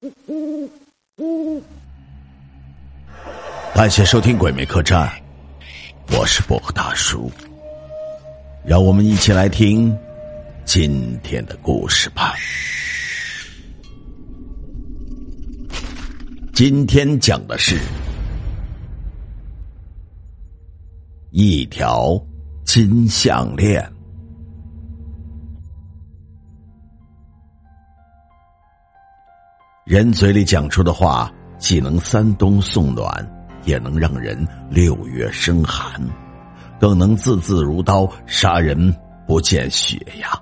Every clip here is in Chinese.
呜呜呜感谢收听《鬼魅客栈》，我是薄荷大叔，让我们一起来听今天的故事吧。今天讲的是一条金项链。人嘴里讲出的话，既能三冬送暖，也能让人六月生寒，更能字字如刀，杀人不见血呀。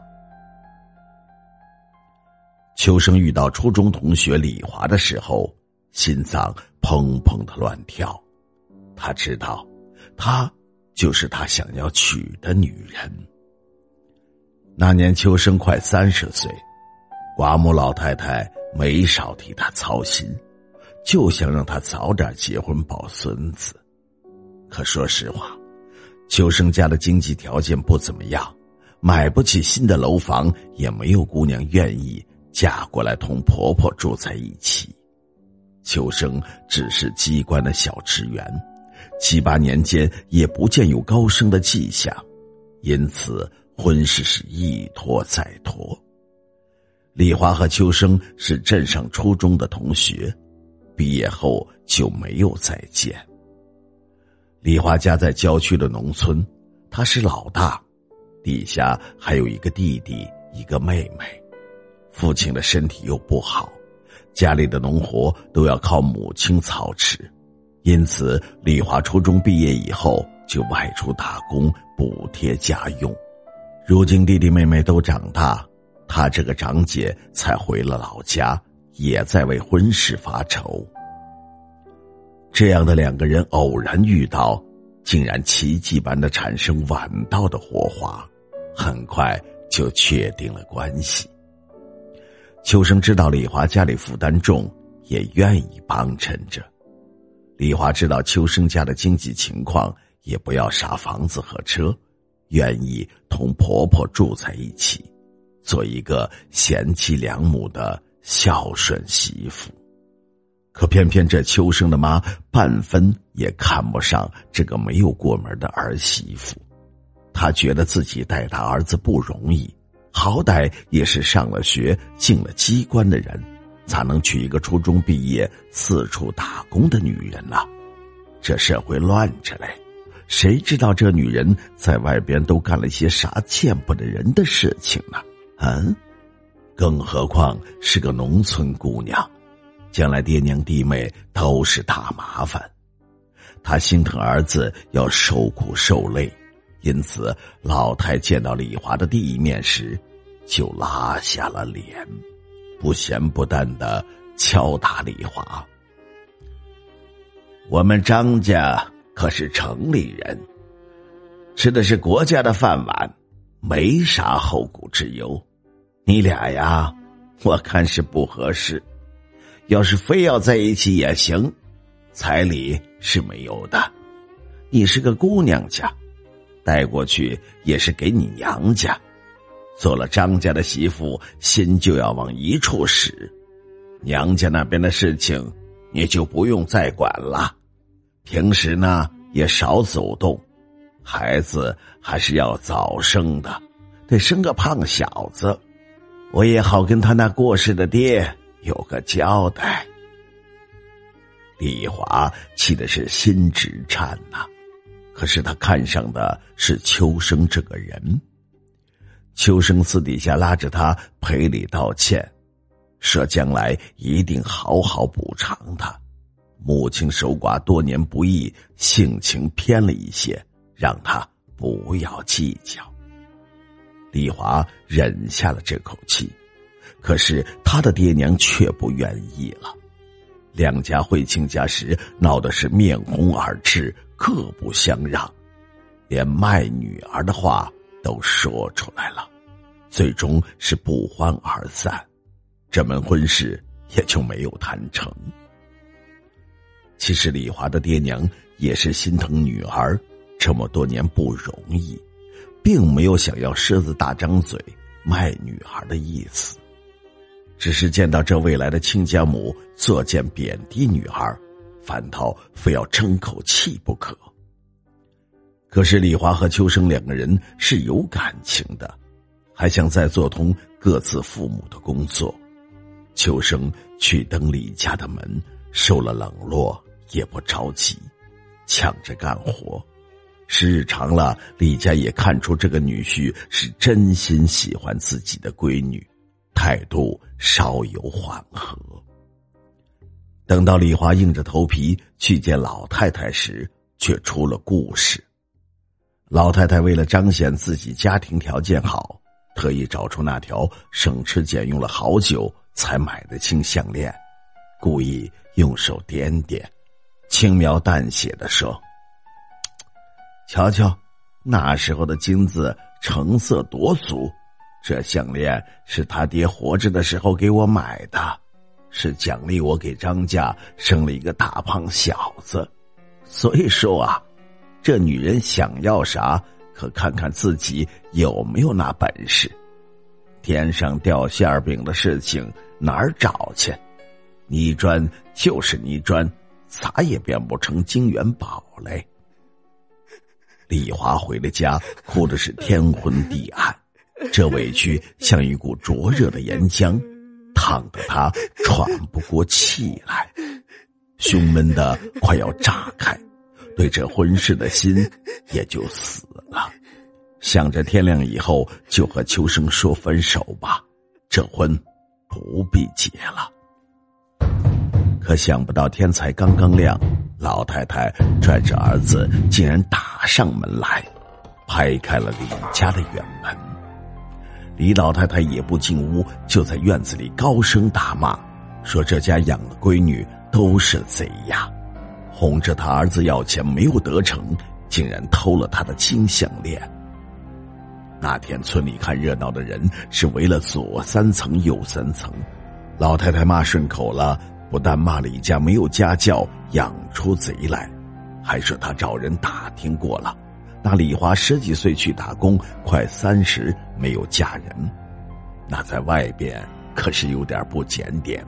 秋生遇到初中同学李华的时候，心脏砰砰的乱跳。他知道，她就是他想要娶的女人。那年秋生快三十岁，寡母老太太。没少替他操心，就想让他早点结婚抱孙子。可说实话，秋生家的经济条件不怎么样，买不起新的楼房，也没有姑娘愿意嫁过来同婆婆住在一起。秋生只是机关的小职员，七八年间也不见有高升的迹象，因此婚事是一拖再拖。李华和秋生是镇上初中的同学，毕业后就没有再见。李华家在郊区的农村，他是老大，底下还有一个弟弟，一个妹妹。父亲的身体又不好，家里的农活都要靠母亲操持，因此李华初中毕业以后就外出打工补贴家用。如今弟弟妹妹都长大。他这个长姐才回了老家，也在为婚事发愁。这样的两个人偶然遇到，竟然奇迹般的产生晚到的火花，很快就确定了关系。秋生知道李华家里负担重，也愿意帮衬着。李华知道秋生家的经济情况，也不要啥房子和车，愿意同婆婆住在一起。做一个贤妻良母的孝顺媳妇，可偏偏这秋生的妈半分也看不上这个没有过门的儿媳妇。他觉得自己带大儿子不容易，好歹也是上了学、进了机关的人，咋能娶一个初中毕业、四处打工的女人呢？这社会乱着嘞，谁知道这女人在外边都干了些啥见不得人的事情呢？嗯，更何况是个农村姑娘，将来爹娘弟妹都是大麻烦。他心疼儿子要受苦受累，因此老太见到李华的第一面时，就拉下了脸，不咸不淡的敲打李华。我们张家可是城里人，吃的是国家的饭碗。没啥后顾之忧，你俩呀，我看是不合适。要是非要在一起也行，彩礼是没有的。你是个姑娘家，带过去也是给你娘家。做了张家的媳妇，心就要往一处使。娘家那边的事情，你就不用再管了。平时呢，也少走动。孩子还是要早生的，得生个胖小子，我也好跟他那过世的爹有个交代。李华气的是心直颤呐，可是他看上的是秋生这个人。秋生私底下拉着他赔礼道歉，说将来一定好好补偿他。母亲守寡多年不易，性情偏了一些。让他不要计较。李华忍下了这口气，可是他的爹娘却不愿意了。两家会亲家时闹的是面红耳赤，各不相让，连卖女儿的话都说出来了，最终是不欢而散，这门婚事也就没有谈成。其实李华的爹娘也是心疼女儿。这么多年不容易，并没有想要狮子大张嘴卖女孩的意思。只是见到这未来的亲家母作贱贬低女孩，反倒非要争口气不可。可是李华和秋生两个人是有感情的，还想再做通各自父母的工作。秋生去登李家的门，受了冷落也不着急，抢着干活。时日长了，李家也看出这个女婿是真心喜欢自己的闺女，态度稍有缓和。等到李华硬着头皮去见老太太时，却出了故事。老太太为了彰显自己家庭条件好，特意找出那条省吃俭用了好久才买的金项链，故意用手点点，轻描淡写的说。瞧瞧，那时候的金子成色多足，这项链是他爹活着的时候给我买的，是奖励我给张家生了一个大胖小子。所以说啊，这女人想要啥，可看看自己有没有那本事。天上掉馅饼的事情哪儿找去？泥砖就是泥砖，咋也变不成金元宝嘞。李华回了家，哭的是天昏地暗，这委屈像一股灼热的岩浆，烫得他喘不过气来，胸闷的快要炸开，对这婚事的心也就死了。想着天亮以后就和秋生说分手吧，这婚不必结了。可想不到天才刚刚亮。老太太拽着儿子，竟然打上门来，拍开了李家的院门。李老太太也不进屋，就在院子里高声大骂，说这家养的闺女都是贼呀，哄着他儿子要钱没有得逞，竟然偷了他的金项链。那天村里看热闹的人是围了左三层右三层，老太太骂顺口了。不但骂李家没有家教，养出贼来，还说他找人打听过了，那李华十几岁去打工，快三十没有嫁人，那在外边可是有点不检点，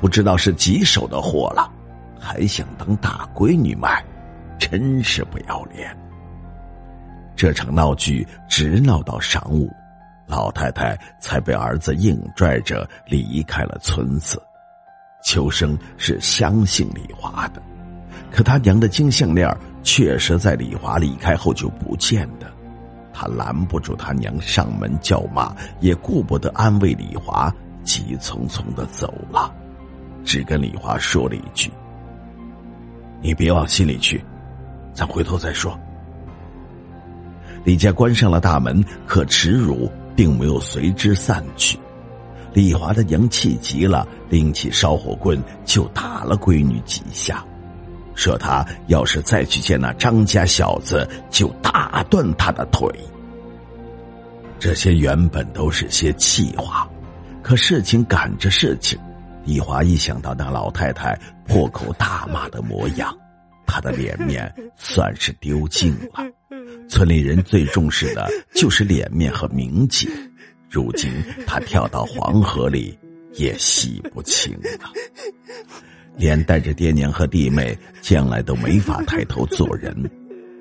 不知道是几手的货了，还想当大闺女卖，真是不要脸。这场闹剧直闹到晌午，老太太才被儿子硬拽着离开了村子。秋生是相信李华的，可他娘的金项链确实在李华离开后就不见的，他拦不住他娘上门叫骂，也顾不得安慰李华，急匆匆的走了，只跟李华说了一句：“你别往心里去，咱回头再说。”李家关上了大门，可耻辱并没有随之散去。李华的娘气急了，拎起烧火棍就打了闺女几下，说她要是再去见那张家小子，就打断他的腿。这些原本都是些气话，可事情赶着事情，李华一想到那老太太破口大骂的模样，他的脸面算是丢尽了。村里人最重视的就是脸面和名节。如今他跳到黄河里也洗不清了，连带着爹娘和弟妹将来都没法抬头做人。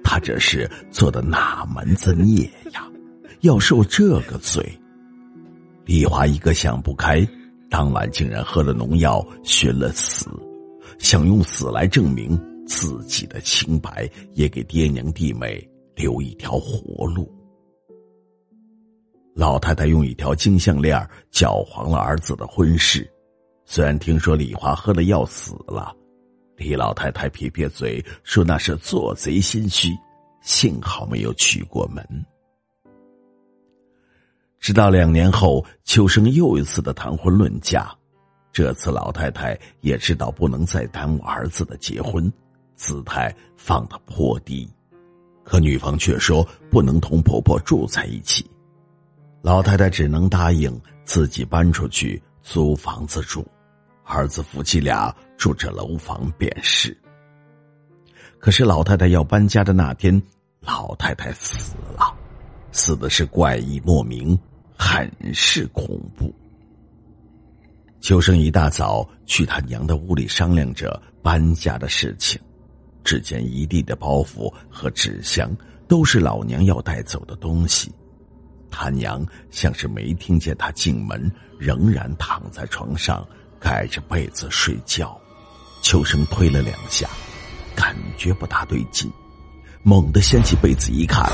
他这是做的哪门子孽呀？要受这个罪！李华一个想不开，当晚竟然喝了农药寻了死，想用死来证明自己的清白，也给爹娘弟妹留一条活路。老太太用一条金项链搅黄了儿子的婚事。虽然听说李华喝了药死了，李老太太撇撇嘴说那是做贼心虚，幸好没有娶过门。直到两年后，秋生又一次的谈婚论嫁，这次老太太也知道不能再耽误儿子的结婚，姿态放得颇低，可女方却说不能同婆婆住在一起。老太太只能答应自己搬出去租房子住，儿子夫妻俩住着楼房便是。可是老太太要搬家的那天，老太太死了，死的是怪异莫名，很是恐怖。秋生一大早去他娘的屋里商量着搬家的事情，只见一地的包袱和纸箱都是老娘要带走的东西。他娘像是没听见他进门，仍然躺在床上盖着被子睡觉。秋生推了两下，感觉不大对劲，猛地掀起被子一看，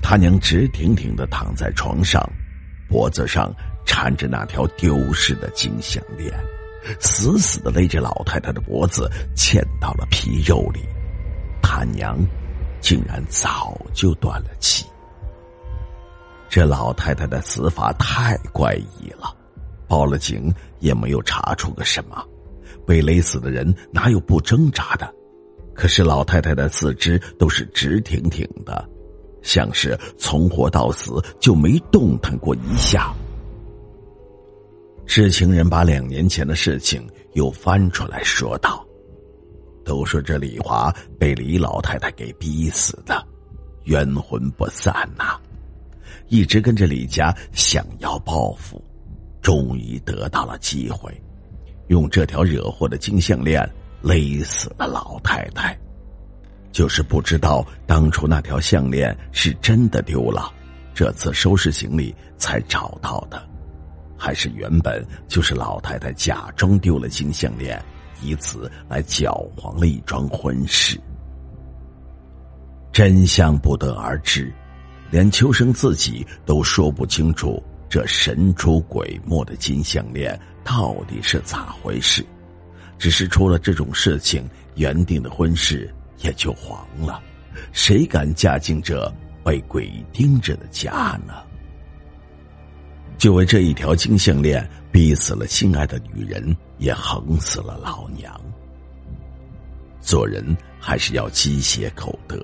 他娘直挺挺的躺在床上，脖子上。缠着那条丢失的金项链，死死的勒着老太太的脖子，嵌到了皮肉里。他娘竟然早就断了气。这老太太的死法太怪异了，报了警也没有查出个什么。被勒死的人哪有不挣扎的？可是老太太的四肢都是直挺挺的，像是从活到死就没动弹过一下。知情人把两年前的事情又翻出来说道：“都说这李华被李老太太给逼死的，冤魂不散呐！一直跟着李家，想要报复，终于得到了机会，用这条惹祸的金项链勒死了老太太。就是不知道当初那条项链是真的丢了，这次收拾行李才找到的。”还是原本就是老太太假装丢了金项链，以此来搅黄了一桩婚事。真相不得而知，连秋生自己都说不清楚这神出鬼没的金项链到底是咋回事。只是出了这种事情，原定的婚事也就黄了。谁敢嫁进这被鬼盯着的家呢？就为这一条金项链，逼死了心爱的女人，也横死了老娘。做人还是要积血口德，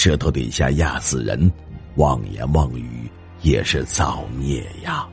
舌头底下压死人，妄言妄语也是造孽呀。